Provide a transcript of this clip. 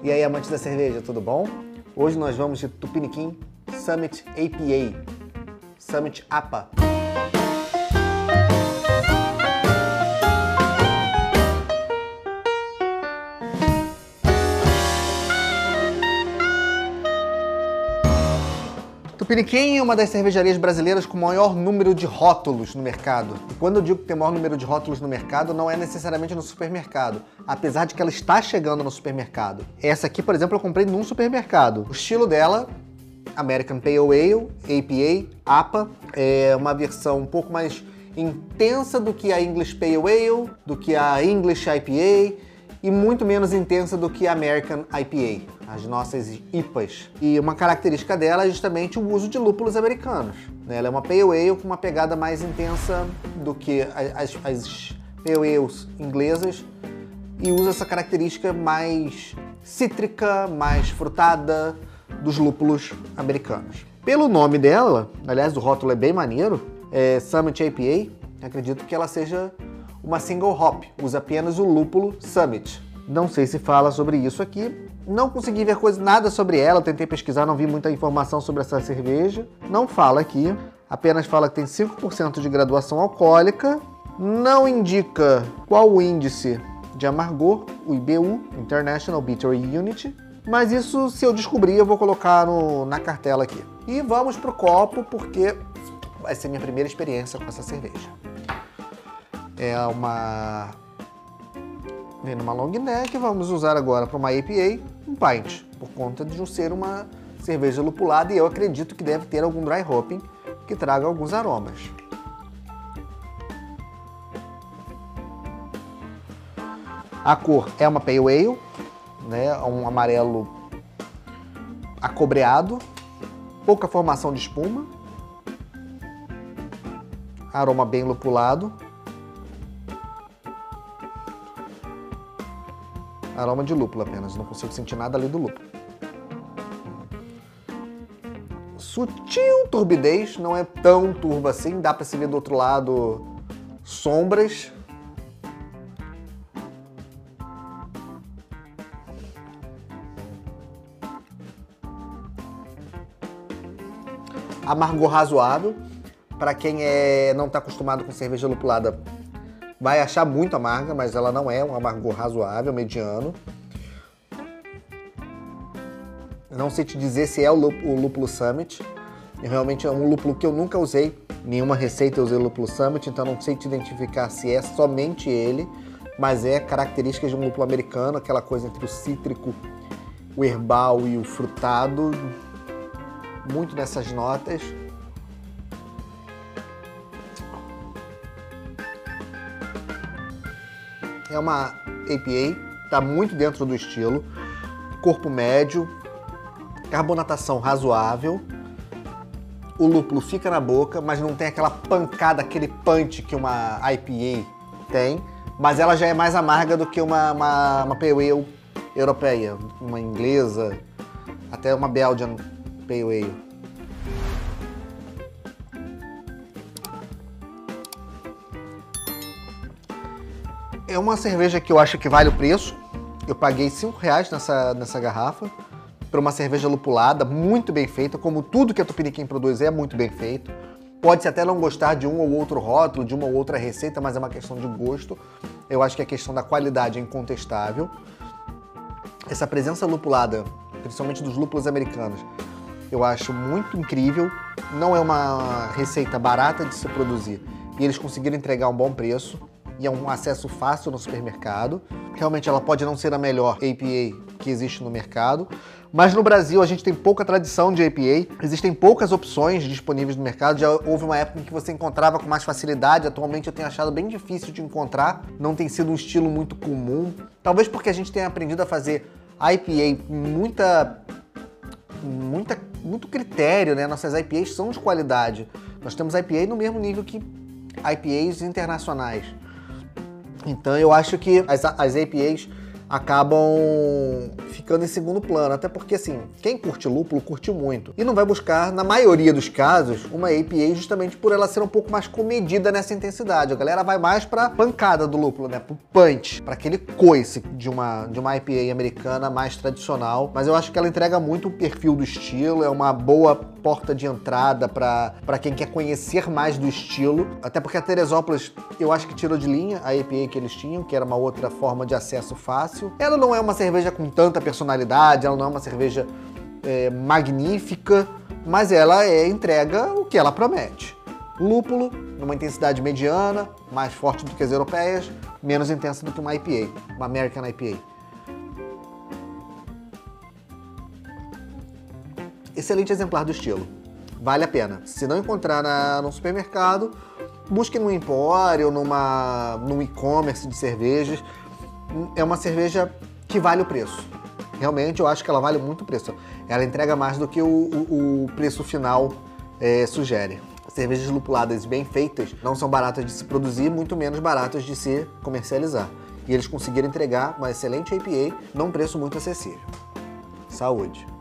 E aí, amantes da cerveja, tudo bom? Hoje nós vamos de Tupiniquim Summit APA, Summit APA. Tupiniquim é uma das cervejarias brasileiras com maior número de rótulos no mercado. E quando eu digo que tem maior número de rótulos no mercado, não é necessariamente no supermercado, apesar de que ela está chegando no supermercado. Essa aqui, por exemplo, eu comprei num supermercado. O estilo dela American Pale Ale, APA, APA, é uma versão um pouco mais intensa do que a English Pale Ale, do que a English IPA e muito menos intensa do que a American IPA, as nossas IPAs. E uma característica dela é justamente o uso de lúpulos americanos. Né? Ela é uma Pale Ale com uma pegada mais intensa do que as, as Pale Ales inglesas e usa essa característica mais cítrica, mais frutada dos lúpulos americanos. Pelo nome dela, aliás, o rótulo é bem maneiro, é Summit IPA, acredito que ela seja uma single hop, usa apenas o lúpulo Summit. Não sei se fala sobre isso aqui. Não consegui ver coisa, nada sobre ela, tentei pesquisar, não vi muita informação sobre essa cerveja. Não fala aqui, apenas fala que tem 5% de graduação alcoólica. Não indica qual o índice de amargor, o IBU, International Bitter Unit. Mas isso, se eu descobrir, eu vou colocar no, na cartela aqui. E vamos pro copo, porque vai ser minha primeira experiência com essa cerveja. É uma... Vem numa long neck, vamos usar agora para uma IPA, um pint, por conta de ser uma cerveja lupulada e eu acredito que deve ter algum dry hopping que traga alguns aromas. A cor é uma Pale Ale, né, um amarelo acobreado, pouca formação de espuma, aroma bem lupulado, Aroma de lúpulo apenas, não consigo sentir nada ali do lúpulo. Sutil turbidez, não é tão turva assim, dá para se ver do outro lado sombras. Amargor razoável, para quem é, não está acostumado com cerveja lupulada, vai achar muito amarga, mas ela não é um amargor razoável, mediano. Não sei te dizer se é o lúpulo Summit. Realmente é um lúpulo que eu nunca usei. Nenhuma receita eu usei o lúpulo Summit, então não sei te identificar se é somente ele, mas é características de um lúpulo americano, aquela coisa entre o cítrico, o herbal e o frutado. Muito nessas notas. É uma APA, está muito dentro do estilo. Corpo médio, carbonatação razoável. O lúpulo fica na boca, mas não tem aquela pancada, aquele punch que uma IPA tem. Mas ela já é mais amarga do que uma, uma, uma Pale Ale europeia, uma inglesa, até uma Belgian Pale Ale. É uma cerveja que eu acho que vale o preço. Eu paguei 5 reais nessa, nessa garrafa para uma cerveja lupulada, muito bem feita, como tudo que a Tupiniquim produz é muito bem feito. Pode-se até não gostar de um ou outro rótulo, de uma ou outra receita, mas é uma questão de gosto. Eu acho que a questão da qualidade é incontestável. Essa presença lupulada, principalmente dos lúpulos americanos, eu acho muito incrível. Não é uma receita barata de se produzir e eles conseguiram entregar um bom preço e é um acesso fácil no supermercado. Realmente ela pode não ser a melhor APA que existe no mercado, mas no Brasil a gente tem pouca tradição de APA, existem poucas opções disponíveis no mercado, já houve uma época em que você encontrava com mais facilidade, atualmente eu tenho achado bem difícil de encontrar, não tem sido um estilo muito comum, talvez porque a gente tenha aprendido a fazer IPA muita, muita, muito critério, né? Nossas IPAs são de qualidade, nós temos IPA no mesmo nível que IPAs internacionais. Então eu acho que as, as APAs acabam ficando em segundo plano. Até porque, assim, quem curte lúpulo curte muito. E não vai buscar, na maioria dos casos, uma APA justamente por ela ser um pouco mais comedida nessa intensidade. A galera vai mais pra pancada do lúpulo, né? Pro punch, para aquele coice de uma, de uma IPA americana mais tradicional. Mas eu acho que ela entrega muito o perfil do estilo, é uma boa porta de entrada para quem quer conhecer mais do estilo. Até porque a Teresópolis, eu acho que tirou de linha a IPA que eles tinham, que era uma outra forma de acesso fácil. Ela não é uma cerveja com tanta personalidade, ela não é uma cerveja é, magnífica, mas ela é entrega o que ela promete. Lúpulo, numa intensidade mediana, mais forte do que as europeias, menos intensa do que uma IPA, uma American IPA. Excelente exemplar do estilo. Vale a pena. Se não encontrar na, no supermercado, busque no empório, numa, num e-commerce de cervejas. É uma cerveja que vale o preço. Realmente, eu acho que ela vale muito o preço. Ela entrega mais do que o, o, o preço final é, sugere. Cervejas lupuladas bem feitas não são baratas de se produzir, muito menos baratas de se comercializar. E eles conseguiram entregar uma excelente IPA num preço muito acessível. Saúde!